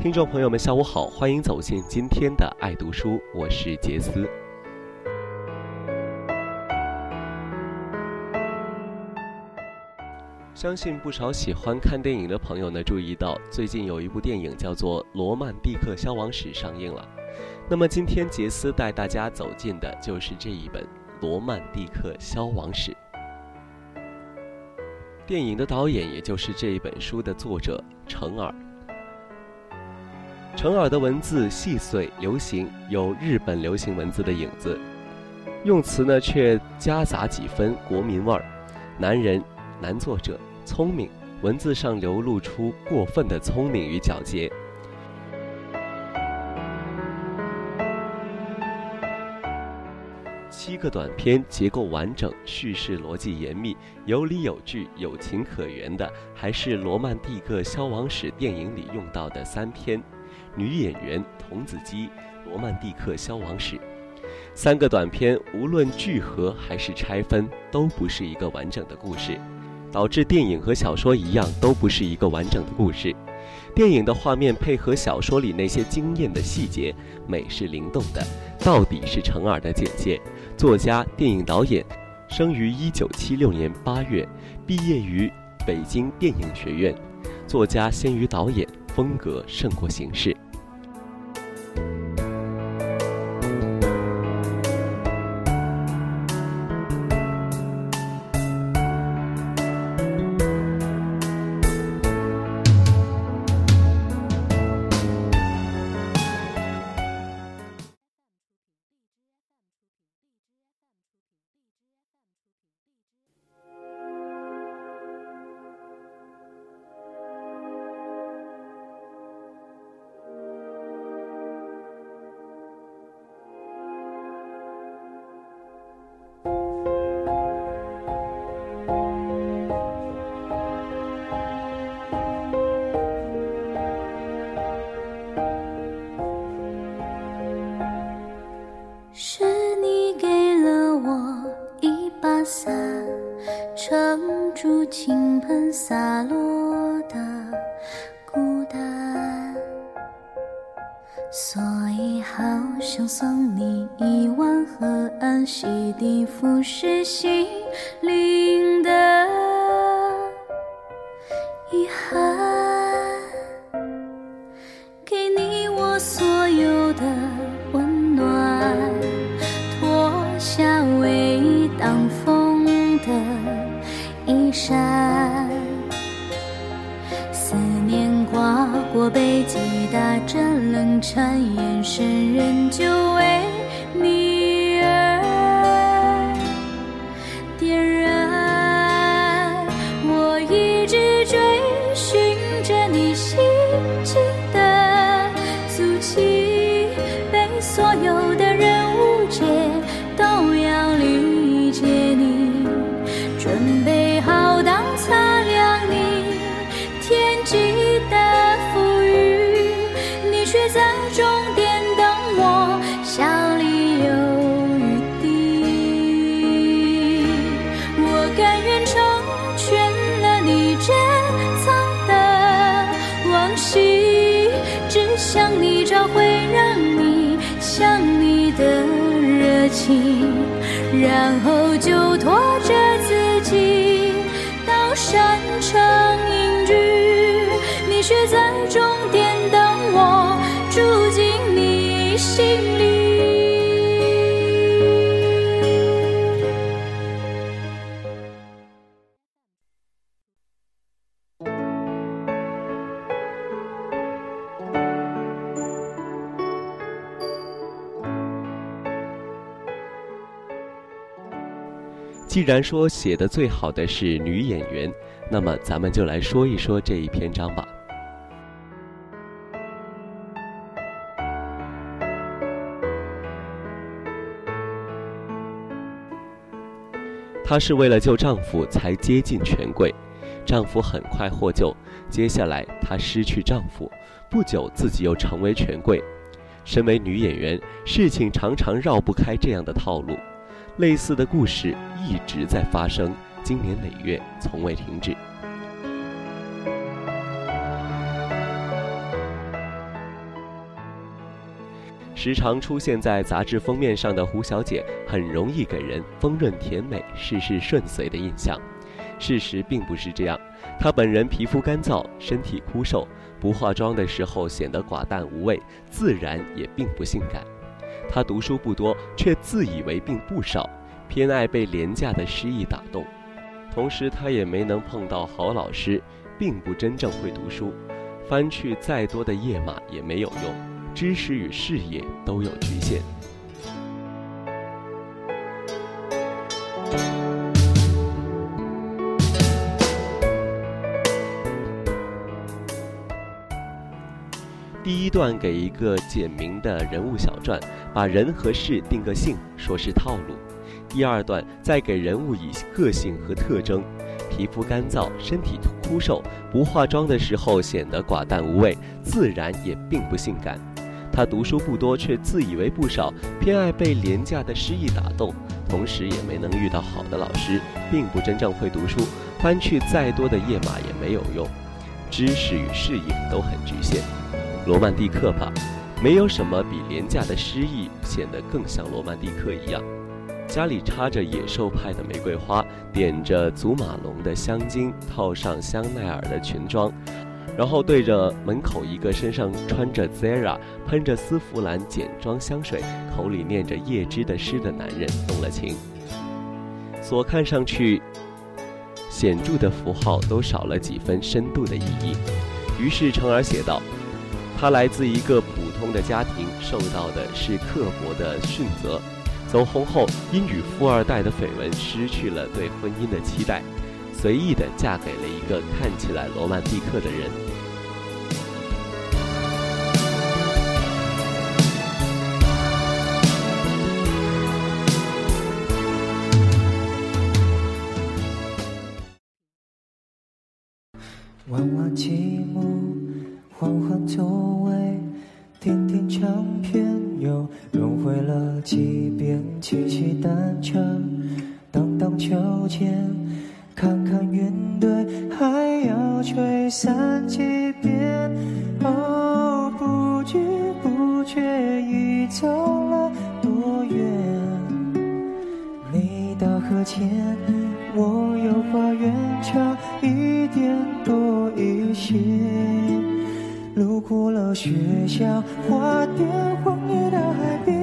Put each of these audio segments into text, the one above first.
听众朋友们，下午好，欢迎走进今天的爱读书，我是杰斯。相信不少喜欢看电影的朋友呢，注意到最近有一部电影叫做《罗曼蒂克消亡史》上映了。那么今天杰斯带大家走进的就是这一本《罗曼蒂克消亡史》。电影的导演，也就是这一本书的作者程耳。程耳的文字细碎流行，有日本流行文字的影子，用词呢却夹杂几分国民味儿。男人，男作者，聪明，文字上流露出过分的聪明与皎洁。七个短篇结构完整，叙事逻辑严密，有理有据，有情可原的，还是《罗曼蒂克消亡史》电影里用到的三篇。女演员童子鸡，《罗曼蒂克消亡史》，三个短片，无论聚合还是拆分，都不是一个完整的故事，导致电影和小说一样，都不是一个完整的故事。电影的画面配合小说里那些惊艳的细节，美是灵动的。到底是程耳的简介，作家、电影导演，生于一九七六年八月，毕业于北京电影学院，作家先于导演。风格胜过形式。住倾盆洒落的孤单，所以好想送你一碗河岸洗涤腐蚀心灵的。然后就拖着既然说写的最好的是女演员，那么咱们就来说一说这一篇章吧。她是为了救丈夫才接近权贵，丈夫很快获救，接下来她失去丈夫，不久自己又成为权贵。身为女演员，事情常常绕不开这样的套路，类似的故事一直在发生，经年累月，从未停止。时常出现在杂志封面上的胡小姐，很容易给人丰润甜美、事事顺遂的印象。事实并不是这样，她本人皮肤干燥，身体枯瘦，不化妆的时候显得寡淡无味，自然也并不性感。他读书不多，却自以为并不少，偏爱被廉价的诗意打动。同时，他也没能碰到好老师，并不真正会读书，翻去再多的页码也没有用。知识与事业都有局限。第一段给一个简明的人物小传，把人和事定个性，说是套路。第二段再给人物以个性和特征，皮肤干燥，身体枯瘦，不化妆的时候显得寡淡无味，自然也并不性感。他读书不多，却自以为不少，偏爱被廉价的诗意打动，同时也没能遇到好的老师，并不真正会读书，翻去再多的页码也没有用，知识与视野都很局限。罗曼蒂克吧，没有什么比廉价的诗意显得更像罗曼蒂克一样。家里插着野兽派的玫瑰花，点着祖马龙的香精，套上香奈儿的裙装。然后对着门口一个身上穿着 Zara、喷着丝芙兰简装香水、口里念着叶芝的诗的男人动了情，所看上去显著的符号都少了几分深度的意义。于是程儿写道：“他来自一个普通的家庭，受到的是刻薄的训责，走红后因与富二代的绯闻失去了对婚姻的期待。”随意的嫁给了一个看起来罗曼蒂克的人。走了多远？你到河前，我有花园，差一点多一些。路过了学校花店，荒野到海边，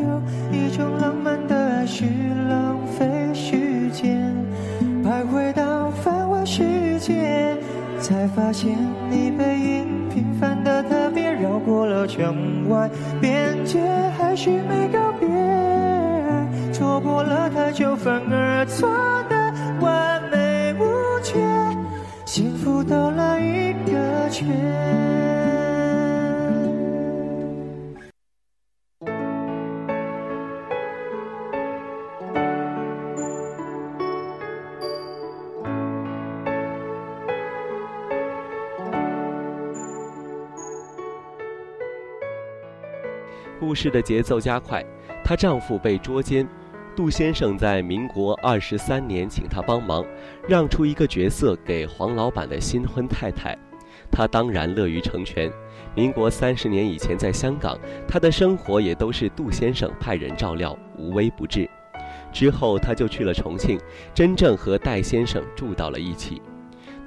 有一种浪漫的爱是浪费时间。徘徊到繁华世界，才发现你背影特别。绕过了城外边界，还是没告别。错过了太久，反而错得完美无缺。幸福兜了一个圈。故事的节奏加快，她丈夫被捉奸，杜先生在民国二十三年请她帮忙，让出一个角色给黄老板的新婚太太，她当然乐于成全。民国三十年以前在香港，她的生活也都是杜先生派人照料，无微不至。之后她就去了重庆，真正和戴先生住到了一起，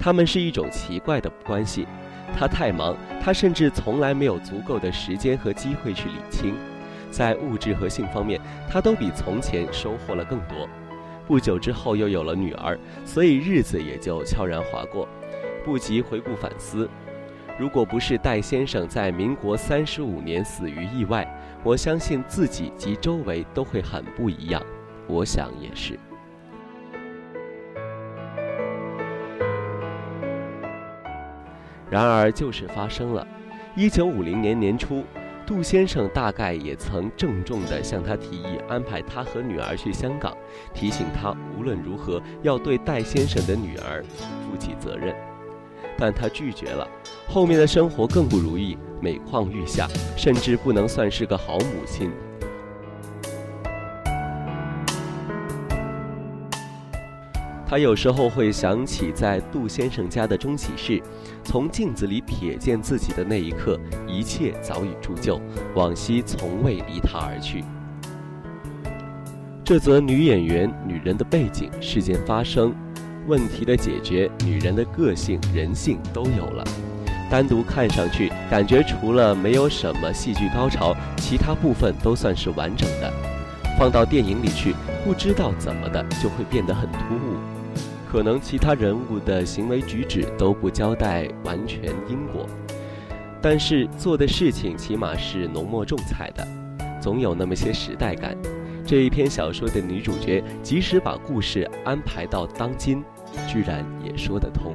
他们是一种奇怪的关系。他太忙，他甚至从来没有足够的时间和机会去理清，在物质和性方面，他都比从前收获了更多。不久之后又有了女儿，所以日子也就悄然划过，不及回顾反思。如果不是戴先生在民国三十五年死于意外，我相信自己及周围都会很不一样。我想也是。然而就是发生了。一九五零年年初，杜先生大概也曾郑重地向他提议安排他和女儿去香港，提醒他无论如何要对戴先生的女儿负起责任，但他拒绝了。后面的生活更不如意，每况愈下，甚至不能算是个好母亲。他有时候会想起在杜先生家的钟启室，从镜子里瞥见自己的那一刻，一切早已铸就，往昔从未离他而去。这则女演员、女人的背景、事件发生、问题的解决、女人的个性、人性都有了。单独看上去，感觉除了没有什么戏剧高潮，其他部分都算是完整的。放到电影里去，不知道怎么的就会变得很突兀。可能其他人物的行为举止都不交代完全因果，但是做的事情起码是浓墨重彩的，总有那么些时代感。这一篇小说的女主角，即使把故事安排到当今，居然也说得通。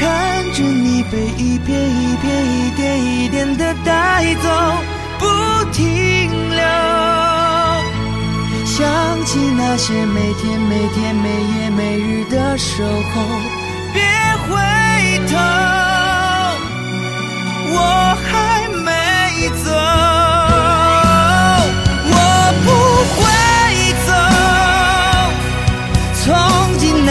看着你被一片一片、一点一点的带走，不停留。想起那些每天每天、每夜每日的守候，别回头，我还没走，我不会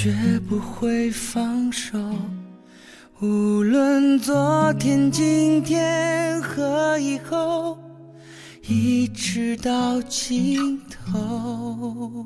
绝不会放手。无论昨天、今天和以后，一直到尽头。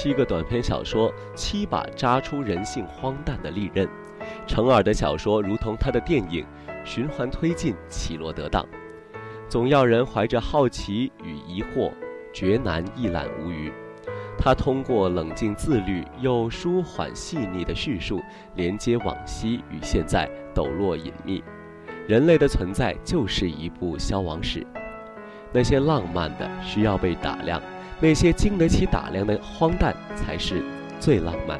七个短篇小说，七把扎出人性荒诞的利刃。程耳的小说如同他的电影，循环推进，起落得当，总要人怀着好奇与疑惑，绝难一览无余。他通过冷静自律又舒缓细腻的叙述，连接往昔与现在，抖落隐秘。人类的存在就是一部消亡史。那些浪漫的需要被打量，那些经得起打量的荒诞才是最浪漫。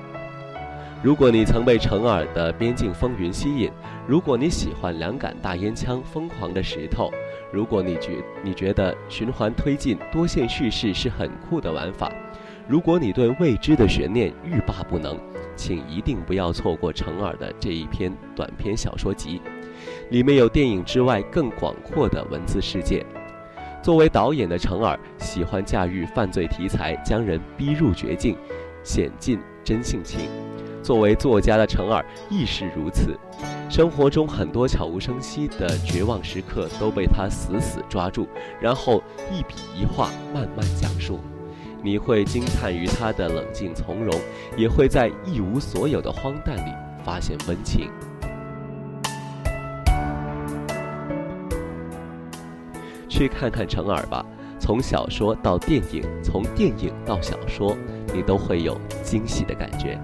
如果你曾被程耳的《边境风云》吸引，如果你喜欢两杆大烟枪、疯狂的石头，如果你觉你觉得循环推进、多线叙事是很酷的玩法，如果你对未知的悬念欲罢不能，请一定不要错过程耳的这一篇短篇小说集，里面有电影之外更广阔的文字世界。作为导演的程耳喜欢驾驭犯罪题材，将人逼入绝境，显尽真性情。作为作家的程耳亦是如此，生活中很多悄无声息的绝望时刻都被他死死抓住，然后一笔一画慢慢讲述。你会惊叹于他的冷静从容，也会在一无所有的荒诞里发现温情。去看看成耳吧，从小说到电影，从电影到小说，你都会有惊喜的感觉。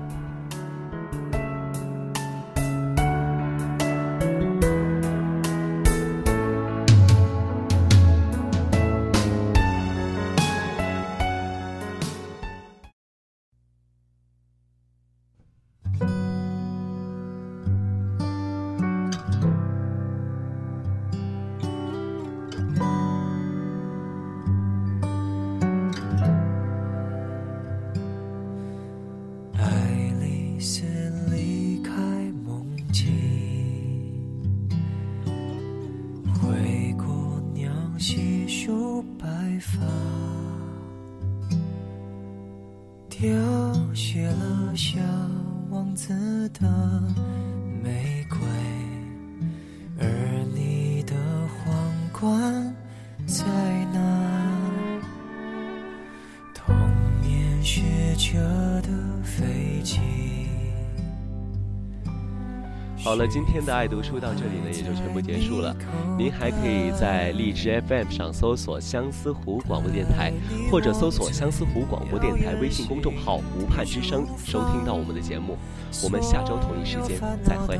好了，今天的爱读书到这里呢，也就全部结束了。您还可以在荔枝 FM 上搜索相思湖广播电台，或者搜索相思湖广播电台微信公众号“无盼之声”，收听到我们的节目。我们下周同一时间再会。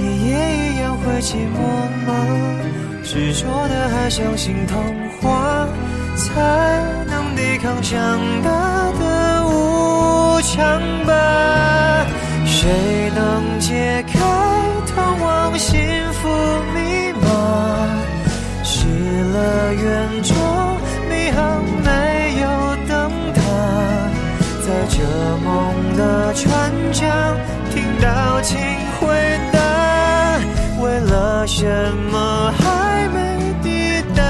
你也一样会寂寞吗？执着的还相信童话，才能抵抗长大的无常吧？谁能解开通往幸福密码？失了远中迷航没有灯塔，在这梦的船桨听到请回答，为了什么还没抵达？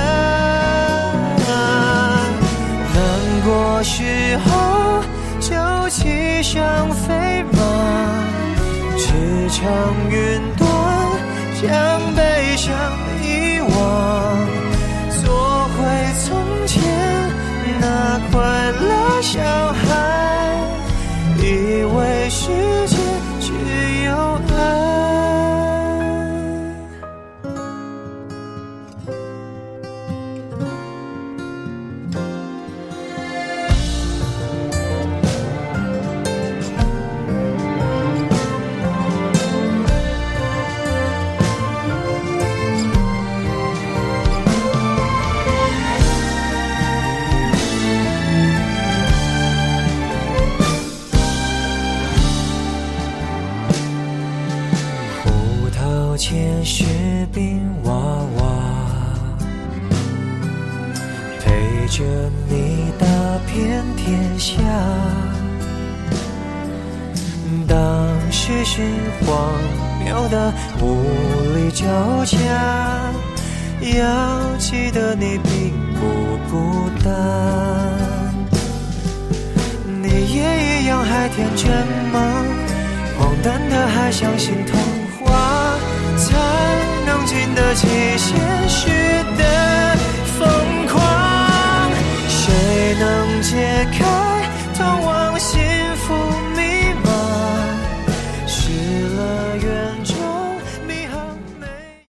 难过时候想飞马，驰骋云端，将悲伤遗忘，做回从前那快乐小孩，下。当时是荒谬的无力交加，要记得你并不孤单。你也一样还天真吗？荒诞的还相信童话，才能经得起现实的解开通往心。